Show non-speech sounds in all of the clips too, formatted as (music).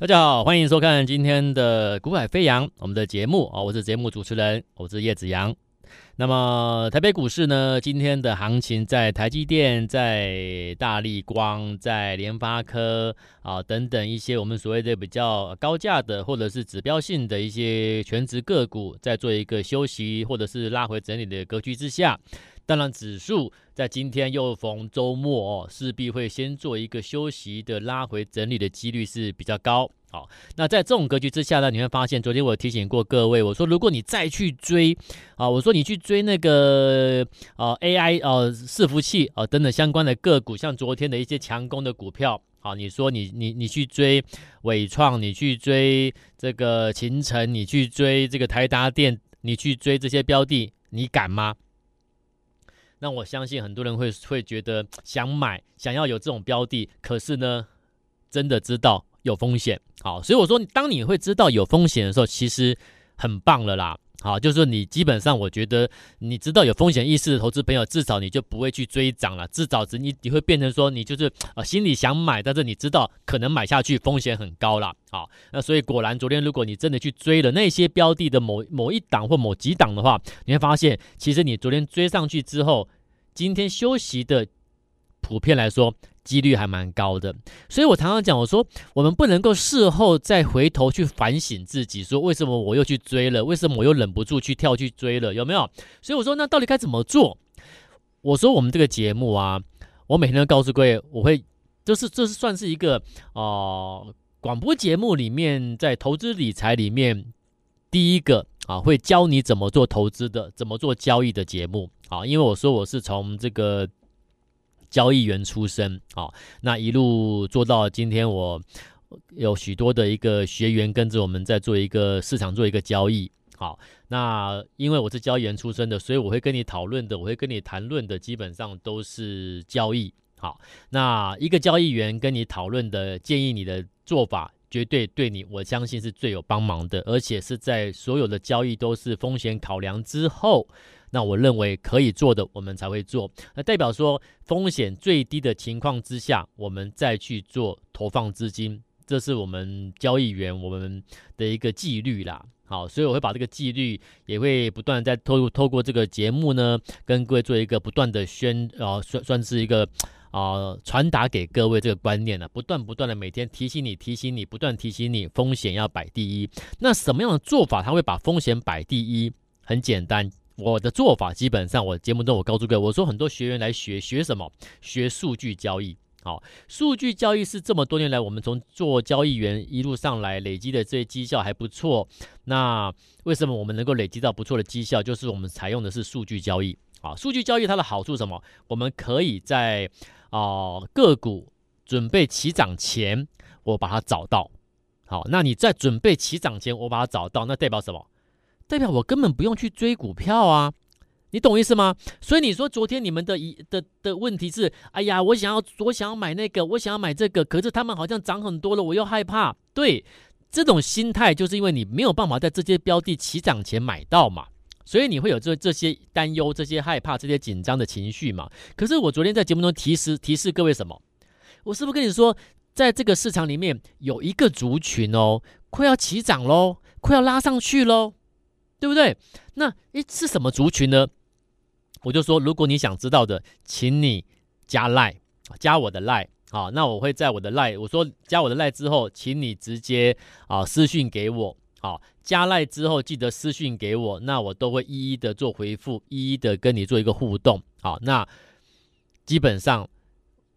大家好，欢迎收看今天的《股海飞扬》我们的节目啊，我是节目主持人，我是叶子阳。那么台北股市呢，今天的行情在台积电、在大立光、在联发科啊等等一些我们所谓的比较高价的或者是指标性的一些全值个股，在做一个休息或者是拉回整理的格局之下。当然，指数在今天又逢周末哦，势必会先做一个休息的拉回整理的几率是比较高。好，那在这种格局之下呢，你会发现，昨天我提醒过各位，我说如果你再去追啊，我说你去追那个啊 AI 啊伺服器啊等等相关的个股，像昨天的一些强攻的股票，好，你说你你你去追纬创，你去追这个勤诚，你去追这个台达电，你去追这些标的，你敢吗？那我相信很多人会会觉得想买，想要有这种标的，可是呢，真的知道有风险。好，所以我说，当你会知道有风险的时候，其实很棒了啦。好，就是说你基本上，我觉得你知道有风险意识的投资朋友，至少你就不会去追涨了。至少你你会变成说，你就是啊心里想买，但是你知道可能买下去风险很高了。好，那所以果然昨天如果你真的去追了那些标的的某某一档或某几档的话，你会发现其实你昨天追上去之后，今天休息的普遍来说。几率还蛮高的，所以我常常讲，我说我们不能够事后再回头去反省自己，说为什么我又去追了，为什么我又忍不住去跳去追了，有没有？所以我说那到底该怎么做？我说我们这个节目啊，我每天都告诉各位，我会就是这是算是一个呃广播节目里面在投资理财里面第一个啊会教你怎么做投资的，怎么做交易的节目啊，因为我说我是从这个。交易员出身，好，那一路做到今天，我有许多的一个学员跟着我们在做一个市场做一个交易，好，那因为我是交易员出身的，所以我会跟你讨论的，我会跟你谈论的，基本上都是交易，好，那一个交易员跟你讨论的建议，你的做法绝对对你，我相信是最有帮忙的，而且是在所有的交易都是风险考量之后。那我认为可以做的，我们才会做。那代表说风险最低的情况之下，我们再去做投放资金，这是我们交易员我们的一个纪律啦。好，所以我会把这个纪律也会不断在透透过这个节目呢，跟各位做一个不断的宣啊，算算是一个啊传达给各位这个观念了，不断不断的每天提醒你提醒你，不断提醒你风险要摆第一。那什么样的做法，它会把风险摆第一？很简单。我的做法基本上，我节目中我告诉各位，我说很多学员来学学什么？学数据交易。好，数据交易是这么多年来我们从做交易员一路上来累积的这些绩效还不错。那为什么我们能够累积到不错的绩效？就是我们采用的是数据交易。啊，数据交易它的好处什么？我们可以在啊、个股准备起涨前，我把它找到。好，那你在准备起涨前，我把它找到，那代表什么？代表我根本不用去追股票啊，你懂意思吗？所以你说昨天你们的一的的问题是，哎呀，我想要我想要买那个，我想要买这个，可是他们好像涨很多了，我又害怕。对，这种心态就是因为你没有办法在这些标的起涨前买到嘛，所以你会有这这些担忧、这些害怕、这些紧张的情绪嘛。可是我昨天在节目中提示提示各位什么？我是不是跟你说，在这个市场里面有一个族群哦，快要起涨喽，快要拉上去喽？对不对？那一是什么族群呢？我就说，如果你想知道的，请你加赖加我的赖，好。那我会在我的赖我说加我的赖之后，请你直接啊私讯给我。好，加赖之后记得私讯给我，那我都会一一的做回复，一一的跟你做一个互动。好，那基本上。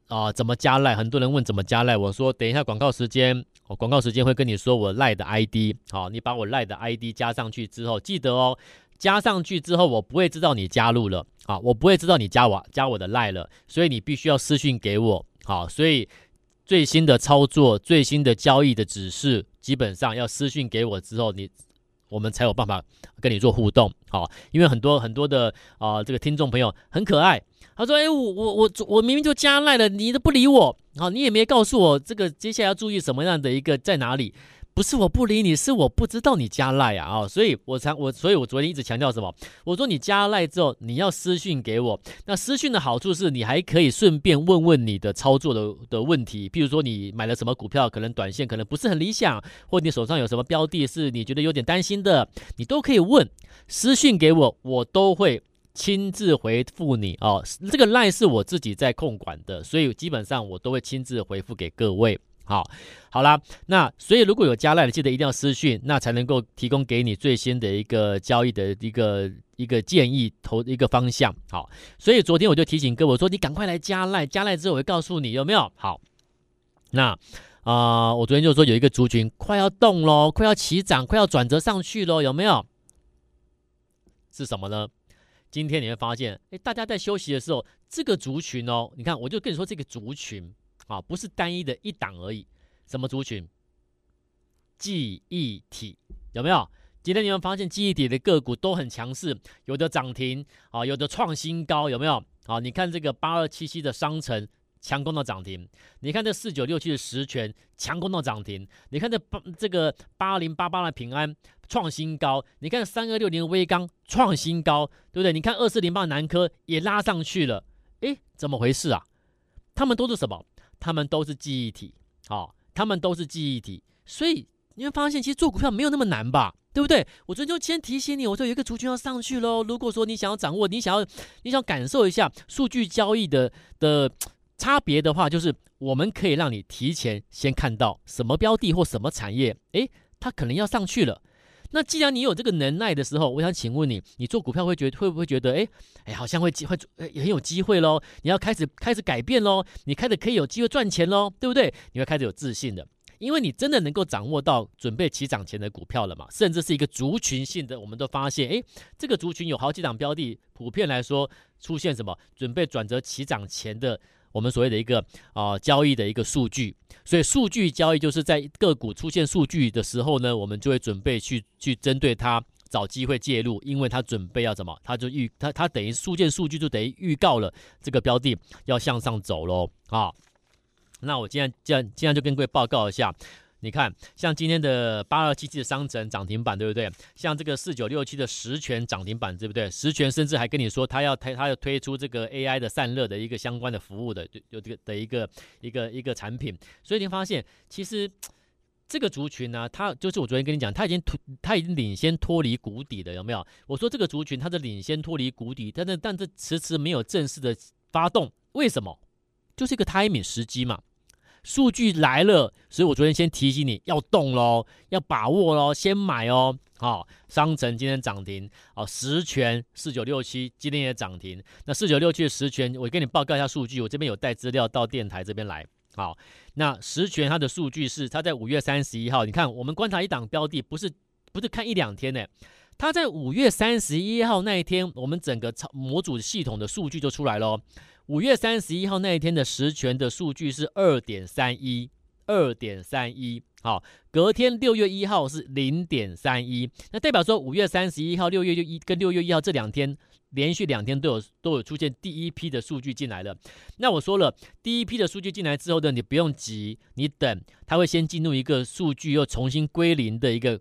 啊、怎么加赖？很多人问怎么加赖，我说等一下广告时间，广告时间会跟你说我赖的 ID。好，你把我赖的 ID 加上去之后，记得哦，加上去之后我不会知道你加入了，啊，我不会知道你加我加我的赖了，所以你必须要私讯给我。好，所以最新的操作、最新的交易的指示，基本上要私讯给我之后，你我们才有办法跟你做互动。好，因为很多很多的啊、这个听众朋友很可爱。他说：“哎，我我我我明明就加赖了，你都不理我，好，你也没告诉我这个接下来要注意什么样的一个在哪里？不是我不理你，是我不知道你加赖啊啊、所以我才我，所以我昨天一直强调什么？我说你加赖之后，你要私讯给我。那私讯的好处是你还可以顺便问问你的操作的的问题，譬如说你买了什么股票，可能短线可能不是很理想，或你手上有什么标的是你觉得有点担心的，你都可以问私讯给我，我都会亲自回复你哦。这个赖是我自己在控管的，所以基本上我都会亲自回复给各位。好，好啦，那所以如果有加赖的，记得一定要私讯，那才能够提供给你最新的一个交易的一个一个建议，投一个方向。好，所以昨天我就提醒各位说，你赶快来加赖，加赖之后我会告诉你有没有。好，那啊、我昨天就说有一个族群快要动喽，快要起涨，快要转折上去喽，有没有？是什么呢？今天你会发现，哎，大家在休息的时候，这个族群哦，你看，我就跟你说这个族群。啊，不是单一的一档而已。什么族群？记忆体有没有？今天你们发现记忆体的个股都很强势，有的涨停啊，有的创新高，有没有？啊，你看这个八二七七的商城强攻到涨停，你看这四九六七的十銓强攻到涨停，你看这八这个八零八八的平安创新高，你看三二六零的威刚创新高，对不对？你看二四零八的南科也拉上去了，诶，怎么回事啊？他们都是什么？他们都是记忆体，好、哦，他们都是记忆体，所以你会发现，其实做股票没有那么难吧，对不对？我昨天就先提醒你，我说有一个族群要上去喽。如果说你想要掌握，你想要，你想感受一下数据交易的的差别的话，就是我们可以让你提前先看到什么标的或什么产业，诶，它可能要上去了。那既然你有这个能耐的时候，我想请问你，你做股票会觉会不会觉得，哎哎，好像会机会，很有机会喽？你要开始开始改变喽，你开始可以有机会赚钱喽，对不对？你会开始有自信的，因为你真的能够掌握到准备起涨前的股票了嘛？甚至是一个族群性的，我们都发现，哎，这个族群有好几档标的，普遍来说出现什么准备转折起涨前的。我们所谓的一个啊、交易的一个数据，所以数据交易就是在个股出现数据的时候呢，我们就会准备去去针对它找机会介入，因为它准备要怎么，它就预它它等于数件数据就等于预告了这个标的要向上走喽啊。那我今天这样今天就跟各位报告一下。你看，像今天的八二七七的商城涨停板，对不对？像这个四九六七的十銓涨停板，对不对？十銓甚至还跟你说，他要推，他要推出这个 AI 的散热的一个相关的服务的，就这个的一个一个一个产品。所以你发现，其实这个族群呢、啊，它就是我昨天跟你讲，它已经脱，它已经领先脱离谷底的，有没有？我说这个族群它的领先脱离谷底，但是但这迟迟没有正式的发动，为什么？就是一个 timing 时机嘛。数据来了，所以我昨天先提醒你要动喽，要把握喽，先买哦。好，商城今天涨停，好，十全四九六七今天也涨停。那四九六七的十全，我跟你报告一下数据，我这边有带资料到电台这边来。好，那十全它的数据是，它在五月三十一号，你看我们观察一档标的，不是不是看一两天呢，它在五月三十一号那一天，我们整个模组系统的数据就出来喽。五月三十一号那一天的十銓的数据是二点三一，二点三一。好，隔天六月一号是零点三一，那代表说五月三十一号、六月就一跟六月一号这两天连续两天都有都有出现第一批的数据进来了。那我说了，第一批的数据进来之后呢，你不用急，你等，它会先进入一个数据又重新归零的一个。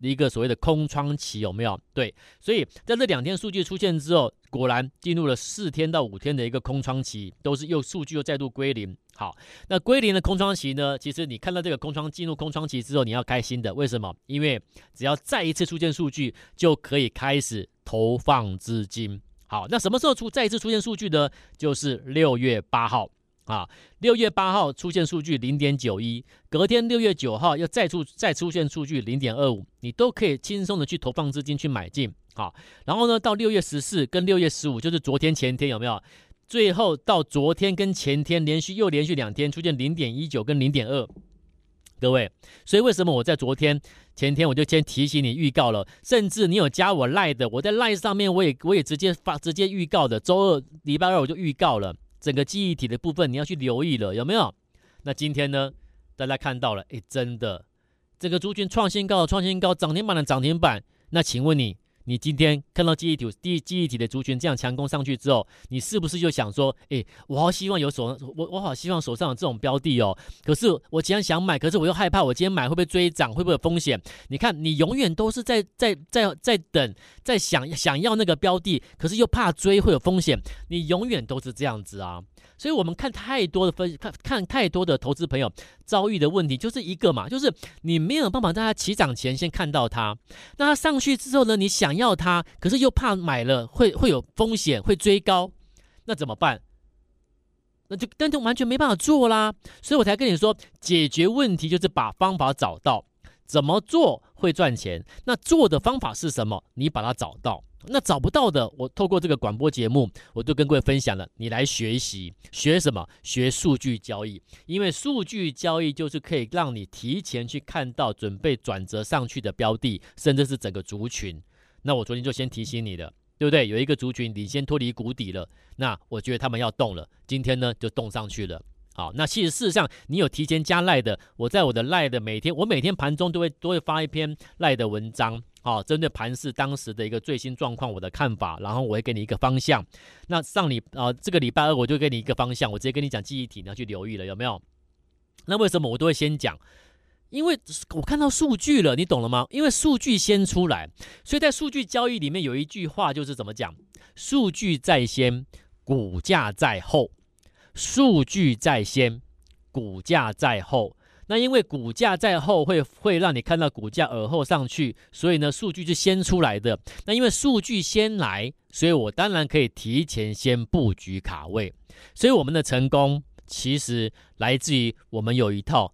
一个所谓的空窗期有没有？对，所以在这两天数据出现之后，果然进入了四天到五天的一个空窗期，都是又数据又再度归零。好，那归零的空窗期呢？其实你看到这个空窗进入空窗期之后，你要开心的，为什么？因为只要再一次出现数据，就可以开始投放资金。好，那什么时候出再一次出现数据呢？就是六月八号。啊，六月八号出现数据零点九一，隔天六月九号又再出再出现数据零点二五，你都可以轻松的去投放资金去买进。好，然后呢，到六月十四跟六月十五，就是昨天前天有没有？最后到昨天跟前天连续又连续两天出现零点一九跟零点二，各位，所以为什么我在昨天前天我就先提醒你预告了，甚至你有加我赖的，我在赖上面我也我也直接发直接预告的，周二礼拜二我就预告了。整个记忆体的部分你要去留意了，有没有？那今天呢，大家看到了，哎，真的，这个族群创新高，创新高，涨停板的涨停板。那请问你，你今天看到记忆体、第记忆体的族群这样强攻上去之后，你是不是就想说，哎，我好希望有手，我我好希望手上有这种标的哦。可是我既然想买，可是我又害怕，我今天买会不会追涨，会不会有风险？你看，你永远都是在在在在等，在想想要那个标的，可是又怕追会有风险，你永远都是这样子啊。所以，我们看太多的分，看看太多的投资朋友遭遇的问题，就是一个嘛，就是你没有办法在它起涨前先看到它，那它上去之后呢，你想要它，可是又怕买了会会有风险，会追高，那怎么办？那就那就完全没办法做啦。所以我才跟你说，解决问题就是把方法找到，怎么做会赚钱，那做的方法是什么？你把它找到。那找不到的，我透过这个广播节目，我就跟各位分享了。你来学习，学什么？学数据交易，因为数据交易就是可以让你提前去看到准备转折上去的标的，甚至是整个族群。那我昨天就先提醒你的，对不对？有一个族群你先脱离谷底了，那我觉得他们要动了，今天呢就动上去了。好，那其实事实上你有提前加赖的，我在我的赖的每天，我每天盘中都会都会发一篇赖的文章。好，针对盘市当时的一个最新状况，我的看法，然后我会给你一个方向。那上礼啊，这个礼拜二我就给你一个方向，我直接跟你讲记忆体，你要去留意了，有没有？那为什么我都会先讲？因为我看到数据了，你懂了吗？因为数据先出来，所以在数据交易里面有一句话就是怎么讲？数据在先，股价在后。数据在先，股价在后。那因为股价在后会会让你看到股价而后上去，所以呢，数据是先出来的。那因为数据先来，所以我当然可以提前先布局卡位。所以我们的成功其实来自于我们有一套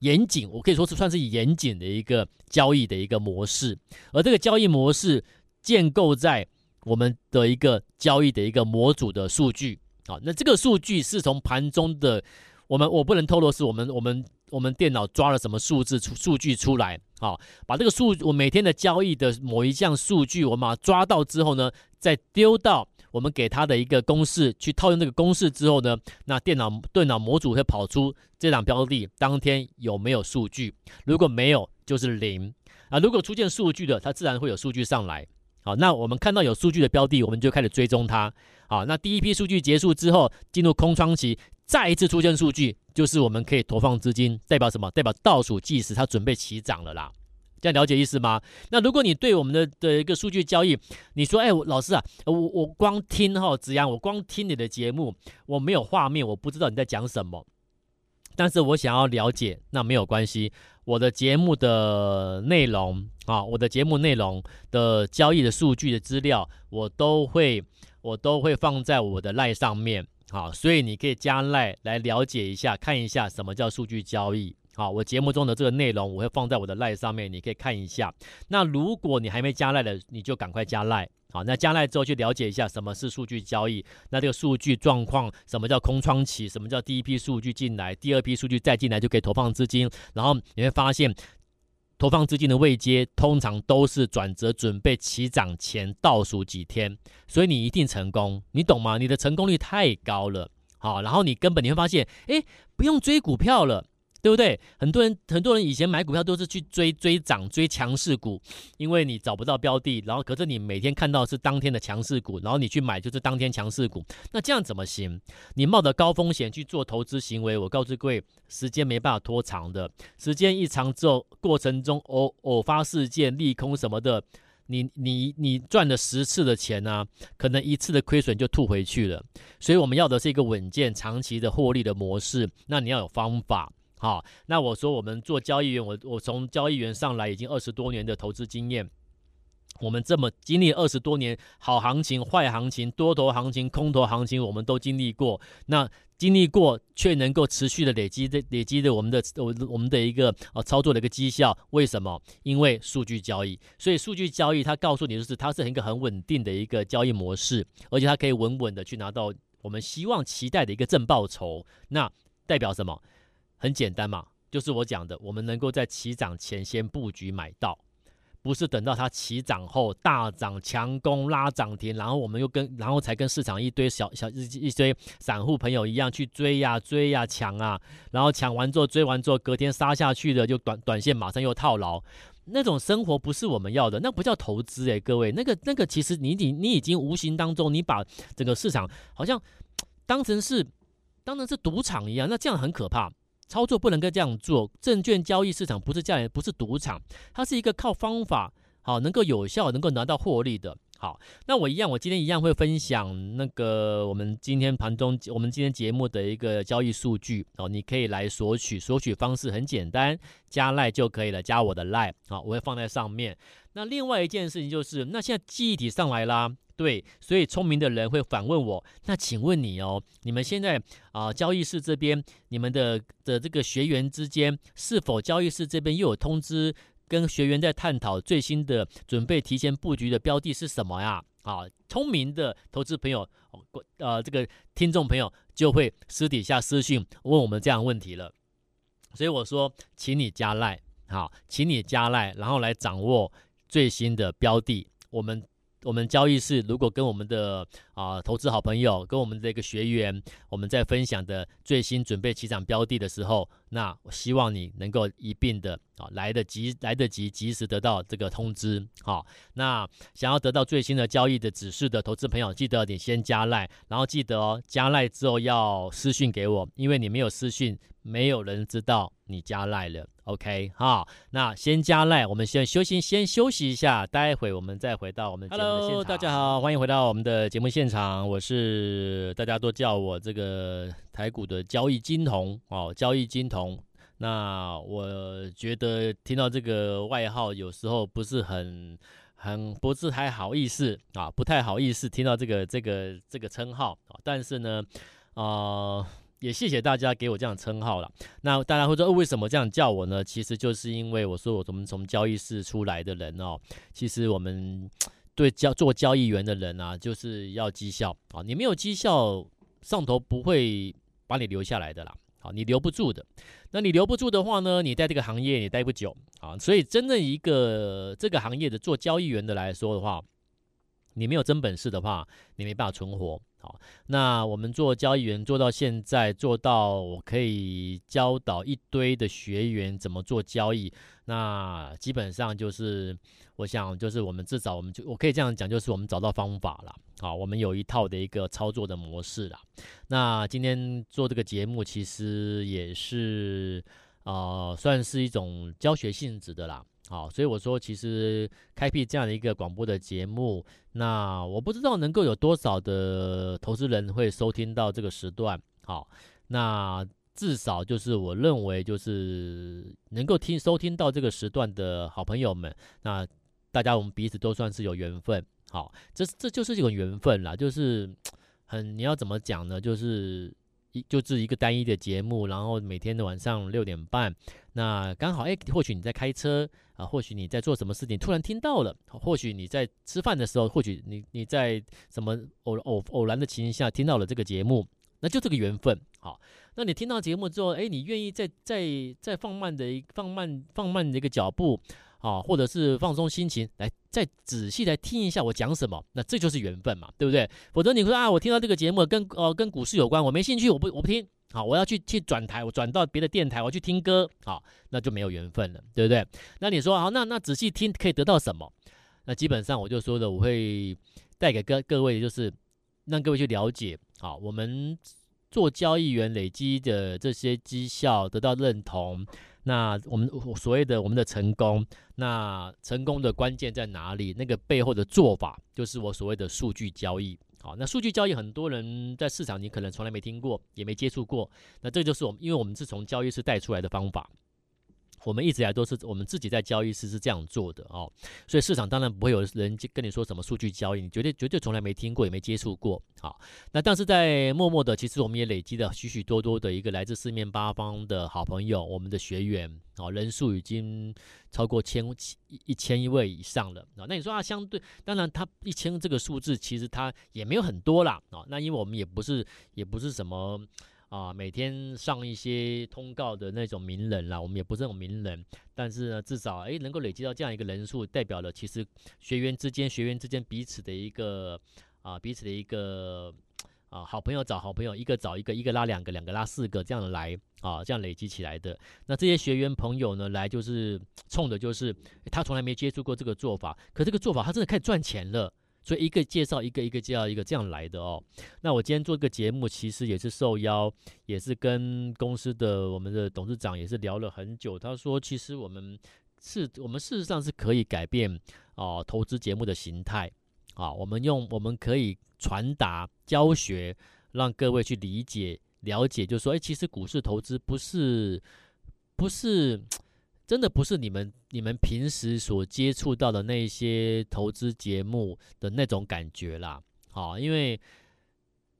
严谨，我可以说是算是严谨的一个交易的一个模式。而这个交易模式建构在我们的一个交易的一个模组的数据。好，那这个数据是从盘中的。我们我不能透露是我们我们我们电脑抓了什么数字出数据出来，好，把这个数我每天的交易的某一项数据，我们把它抓到之后呢，再丢到我们给它的一个公式去套用那个公式之后呢，那电脑电脑模组会跑出这档标的当天有没有数据，如果没有就是零啊，如果出现数据的，它自然会有数据上来，好，那我们看到有数据的标的，我们就开始追踪它，好，那第一批数据结束之后进入空窗期。再一次出现数据，就是我们可以投放资金，代表什么？代表倒数计时，它准备起涨了啦。这样了解意思吗？那如果你对我们的的一个数据交易，你说，哎，老师啊，我我光听哈，子阳，我光听你的节目，我没有画面，我不知道你在讲什么。但是我想要了解，那没有关系，我的节目的内容啊，我的节目内容的交易的数据的资料，我都会我都会放在我的 LINE 上面。好，所以你可以加赖来了解一下，看一下什么叫数据交易。好，我节目中的这个内容我会放在我的赖上面，你可以看一下。那如果你还没加赖的，你就赶快加赖。好，那加来之后去了解一下什么是数据交易。那这个数据状况，什么叫空窗期？什么叫第一批数据进来，第二批数据再进来就可以投放资金。然后你会发现。投放资金的位阶通常都是转折准备起涨前倒数几天，所以你一定成功，你懂吗？你的成功率太高了，好，然后你根本你会发现，诶，不用追股票了。对不对？很多人很多人以前买股票都是去追追涨、追强势股，因为你找不到标的，然后可是你每天看到是当天的强势股，然后你去买就是当天强势股，那这样怎么行？你冒着高风险去做投资行为，我告诉各位，时间没办法拖长的，时间一长之后，过程中偶偶发事件、利空什么的，你你你赚了十次的钱呢、啊，可能一次的亏损就吐回去了。所以我们要的是一个稳健、长期的获利的模式，那你要有方法。好，那我说我们做交易员，我我从交易员上来已经二十多年的投资经验，我们这么经历二十多年好行情、坏行情、多头行情、空头行情，我们都经历过。那经历过却能够持续的累积的累积的我们的我我们的一个呃操作的一个绩效，为什么？因为数据交易，所以数据交易它告诉你的是它是一个很稳定的一个交易模式，而且它可以稳稳的去拿到我们希望期待的一个正报酬。那代表什么？很简单嘛，就是我讲的，我们能够在起涨前先布局买到，不是等到它起涨后大涨强攻拉涨停，然后我们又跟然后才跟市场一堆小小一一堆散户朋友一样去追呀追呀抢啊，然后抢完之后追完之后隔天杀下去的就短短线马上又套牢，那种生活不是我们要的，那不叫投资诶，各位，那个那个其实你你你已经无形当中你把整个市场好像 (tsk) 当成是当成是赌场一样，那这样很可怕。操作不能够这样做，证券交易市场不是这样，不是赌场，它是一个靠方法好能够有效能够拿到获利的。好，那我一样，我今天一样会分享那个我们今天盘中我们今天节目的一个交易数据哦，你可以来索取，索取方式很简单，加赖就可以了，加我的赖好，我会放在上面。那另外一件事情就是，那现在记忆体上来啦。对，所以聪明的人会反问我：那请问你哦，你们现在啊、交易室这边，你们的的这个学员之间，是否交易室这边又有通知，跟学员在探讨最新的准备提前布局的标的是什么呀？啊，聪明的投资朋友，呃，这个听众朋友就会私底下私讯问我们这样问题了。所以我说，请你加赖，好，请你加赖，然后来掌握最新的标的，我们。我们交易室如果跟我们的啊、投资好朋友，跟我们的一个学员，我们在分享的最新准备起涨标的的时候，那我希望你能够一并的啊来得及，来得及及时得到这个通知。好，那想要得到最新的交易的指示的投资朋友，记得你先加赖，然后记得哦，加赖之后要私讯给我，因为你没有私讯，没有人知道你加赖了。OK，好，那先加赖，我们先休息，先休息一下，待会我们再回到我们节目现场。Hello，大家好，欢迎回到我们的节目现场，我是大家都叫我这个台股的交易金童哦，交易金童。那我觉得听到这个外号，有时候不是很很不是太好意思啊，不太好意思听到这个这个这个称号，但是呢，啊、呃。也谢谢大家给我这样称号了。那大家会说，为什么这样叫我呢？其实就是因为我说我们从交易室出来的人哦，其实我们对交做交易员的人啊，就是要绩效啊。你没有绩效，上头不会把你留下来的啦。好，你留不住的。那你留不住的话呢，你在这个行业也待不久啊。所以，真正一个这个行业的做交易员的来说的话，你没有真本事的话，你没办法存活。好，那我们做交易员做到现在，做到我可以教导一堆的学员怎么做交易。那基本上就是，我想就是我们至少我们就我可以这样讲，就是我们找到方法了。好，我们有一套的一个操作的模式了。那今天做这个节目，其实也是呃，算是一种教学性质的啦。好，所以我说，其实开辟这样的一个广播的节目，那我不知道能够有多少的投资人会收听到这个时段。好，那至少就是我认为，就是能够听收听到这个时段的好朋友们，那大家我们彼此都算是有缘分。好，这这就是一种缘分啦，就是 (tsk) 很你要怎么讲呢？就是。一就是一个单一的节目，然后每天的晚上六点半，那刚好哎，或许你在开车啊，或许你在做什么事情，突然听到了，或许你在吃饭的时候，或许你你在什么偶偶偶然的情形下听到了这个节目，那就这个缘分。好，那你听到节目之后，哎，你愿意再再再放慢的放慢放慢的一个脚步。啊，或者是放松心情，来再仔细来听一下我讲什么，那这就是缘分嘛，对不对？否则你说啊，我听到这个节目跟呃跟股市有关，我没兴趣，我不我不听，好，我要去去转台，我转到别的电台，我去听歌，好，那就没有缘分了，对不对？那你说好，那那仔细听可以得到什么？那基本上我就说的，我会带给各各位，就是让各位去了解，好，我们做交易员累积的这些绩效得到认同。那我们所谓的我们的成功，那成功的关键在哪里？那个背后的做法，就是我所谓的数据交易。好，那数据交易很多人在市场你可能从来没听过，也没接触过。那这就是我们，因为我们是从交易室带出来的方法。我们一直以来都是我们自己在交易室是这样做的哦，所以市场当然不会有人跟你说什么数据交易，你绝对绝对从来没听过也没接触过。好，那但是在默默的，其实我们也累积了许许多多的一个来自四面八方的好朋友，我们的学员啊，人数已经超过千一千一位以上了啊。那你说啊，相对当然他一千这个数字其实他也没有很多啦啊。那因为我们也不是也不是什么。啊，每天上一些通告的那种名人啦，我们也不是那种名人，但是呢，至少诶能够累积到这样一个人数，代表了其实学员之间学员之间彼此的一个啊彼此的一个啊好朋友找好朋友，一个找一个，一个拉两个，两个拉四个，这样来啊这样累积起来的。那这些学员朋友呢，来就是冲的就是他从来没接触过这个做法，可这个做法他真的开始赚钱了。所以一个介绍一个，一个介绍一个，这样来的哦。那我今天做这个节目，其实也是受邀，也是跟公司的我们的董事长也是聊了很久。他说，其实我们是，我们事实上是可以改变哦，投资节目的形态啊。我们用我们可以传达教学，让各位去理解了解，就是说，哎，其实股市投资不是不是。真的不是你们你们平时所接触到的那些投资节目的那种感觉啦，好，因为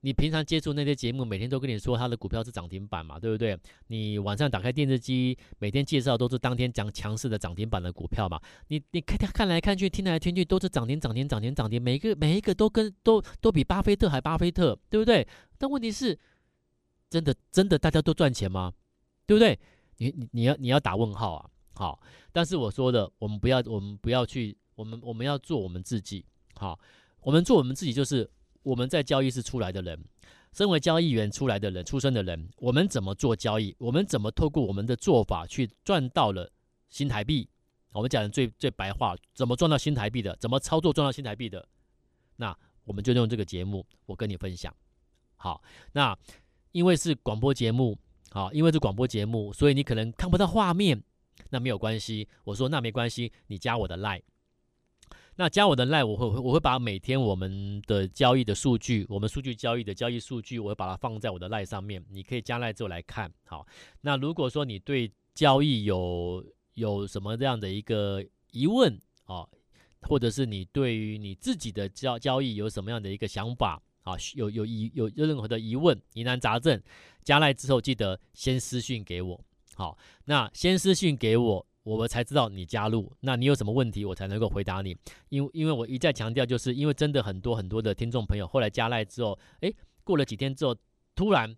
你平常接触那些节目，每天都跟你说他的股票是涨停板嘛，对不对？你晚上打开电视机，每天介绍都是当天讲强势的涨停板的股票嘛，你你看看来看去，听来听去都是涨停涨停涨停涨停，每一个每一个都跟都都比巴菲特还巴菲特，对不对？但问题是，真的真的大家都赚钱吗？对不对？你你你要你要打问号啊！好，但是我说的，我们不要，我们不要去，我们我们要做我们自己。好，我们做我们自己，就是我们在交易室出来的人，身为交易员出来的人，出生的人，我们怎么做交易？我们怎么透过我们的做法去赚到了新台币？我们讲的最最白话，怎么赚到新台币的？怎么操作赚到新台币的？那我们就用这个节目，我跟你分享。好，那因为是广播节目，好，因为是广播节目，所以你可能看不到画面。那没有关系，我说那没关系，你加我的 line，那加我的 line，我会我会把每天我们的交易的数据，我们数据交易的交易数据，我会把它放在我的 line 上面，你可以加 line 之后来看。好，那如果说你对交易有有什么这样的一个疑问啊，或者是你对于你自己的交交易有什么样的一个想法啊，有有疑有任何的疑问疑难杂症，加 line 之后记得先私信给我。好，那先私讯给我，我们才知道你加入。那你有什么问题，我才能够回答你。因为因为我一再强调，就是因为真的很多很多的听众朋友后来加赖之后，诶，过了几天之后，突然，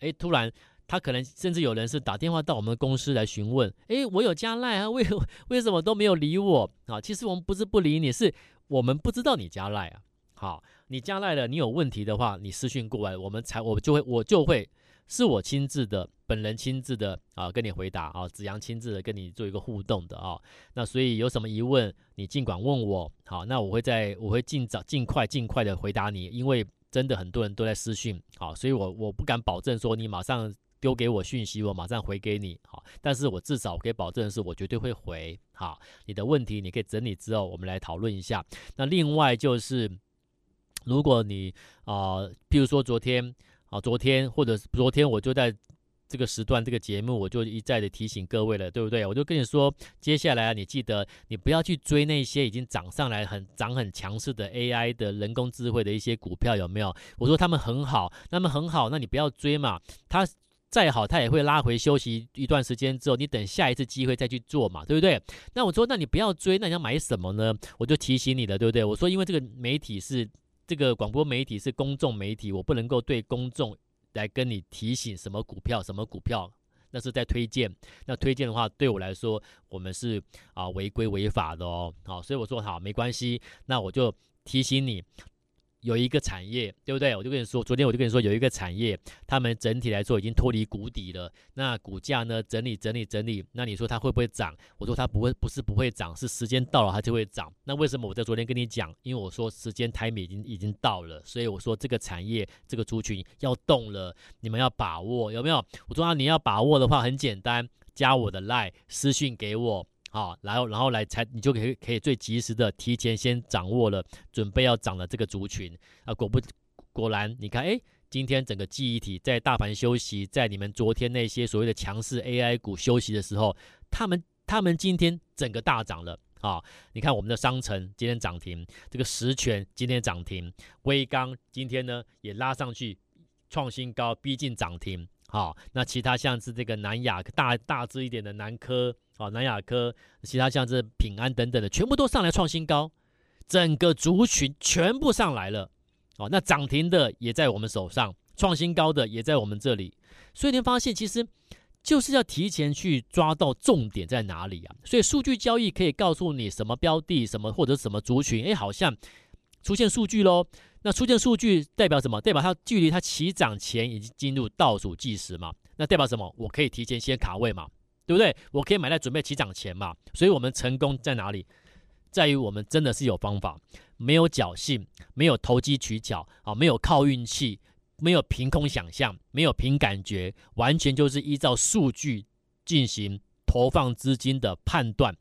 诶，突然他可能甚至有人是打电话到我们公司来询问，诶，我有加赖啊，为为什么都没有理我啊？其实我们不是不理你，是我们不知道你加赖啊。好，你加赖了，你有问题的话，你私讯过来，我们才我就会我就会。是我亲自的，本人亲自的啊，跟你回答啊，子阳亲自的跟你做一个互动的啊，那所以有什么疑问，你尽管问我，好，那我会在我会尽早、尽快、尽快的回答你，因为真的很多人都在私讯，好，所以我我不敢保证说你马上丢给我讯息，我马上回给你，好，但是我至少可以保证的是，我绝对会回，好，你的问题你可以整理之后，我们来讨论一下。那另外就是，如果你啊，譬如说昨天。好，昨天或者昨天我就在这个时段这个节目，我就一再的提醒各位了，对不对？我就跟你说，接下来啊，你记得你不要去追那些已经涨上来很涨很强势的 AI 的人工智慧的一些股票，有没有？我说他们很好，他们很好，那你不要追嘛。它再好，它也会拉回休息一段时间之后，你等下一次机会再去做嘛，对不对？那我说，那你不要追，那你要买什么呢？我就提醒你了，对不对？我说，因为这个媒体是。这个广播媒体是公众媒体，我不能够对公众来跟你提醒什么股票，什么股票，那是在推荐。那推荐的话，对我来说，我们是啊违规违法的哦。好，所以我说好，没关系，那我就提醒你。有一个产业，对不对？我就跟你说，昨天我就跟你说，有一个产业，他们整体来说已经脱离谷底了。那股价呢，整理整理整理。那你说它会不会涨？我说它不会，不是不会涨，是时间到了它就会涨。那为什么我在昨天跟你讲？因为我说时间 time 已经已经到了，所以我说这个产业这个族群要动了，你们要把握，有没有？我说，你要把握的话很简单，加我的 line 私讯给我。好，然后然后来才，你就可以可以最及时的提前先掌握了准备要涨的这个族群啊，果不果然，你看，哎，今天整个记忆体在大盘休息，在你们昨天那些所谓的强势 AI 股休息的时候，他们他们今天整个大涨了啊！你看我们的商城今天涨停，这个实权今天涨停，威刚今天呢也拉上去创新高，逼近涨停。好，那其他像是这个南亚大大只一点的南科。哦，南亚科，其他像是平安等等的，全部都上来创新高，整个族群全部上来了。哦，那涨停的也在我们手上，创新高的也在我们这里。所以你会发现，其实就是要提前去抓到重点在哪里啊。所以数据交易可以告诉你什么标的、什么或者什么族群，哎，好像出现数据喽。那出现数据代表什么？代表它距离它起涨前已经进入倒数计时嘛？那代表什么？我可以提前先卡位嘛？对不对？我可以买在准备起涨前嘛？所以我们成功在哪里？在于我们真的是有方法，没有侥幸，没有投机取巧啊，没有靠运气，没有凭空想象，没有凭感觉，完全就是依照数据进行投放资金的判断。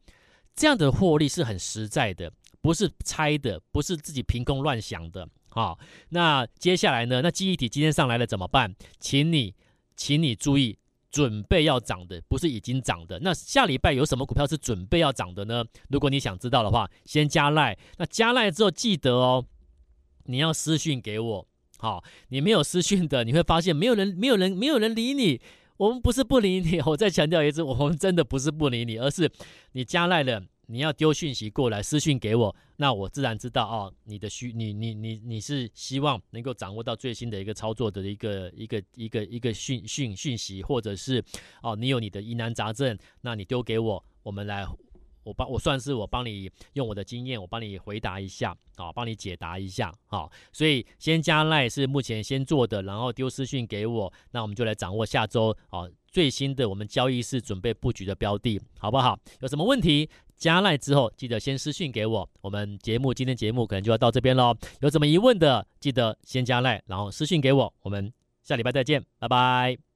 这样的获利是很实在的，不是猜的，不是自己凭空乱想的。好，那接下来呢？那记忆体今天上来了怎么办？请你，请你注意。准备要涨的，不是已经涨的。那下礼拜有什么股票是准备要涨的呢？如果你想知道的话，先加赖。那加赖之后记得哦，你要私讯给我。好，你没有私讯的，你会发现没有人、没有人、没有人理你。我们不是不理你，(laughs) 我再强调一次，我们真的不是不理你，而是你加赖了。你要丢讯息过来，私讯给我，那我自然知道哦。你的需，你你你你是希望能够掌握到最新的一个操作的一个一个一个一个讯讯讯息，或者是哦，你有你的疑难杂症，那你丢给我，我们来，我帮我算是我帮你用我的经验，我帮你回答一下，啊，帮你解答一下，好，所以先加赖是目前先做的，然后丢私讯给我，那我们就来掌握下周啊最新的我们交易室准备布局的标的，好不好？有什么问题？加赖之后，记得先私讯给我。我们节目今天节目可能就要到这边喽。有什么疑问的，记得先加赖，然后私讯给我。我们下礼拜再见，拜拜。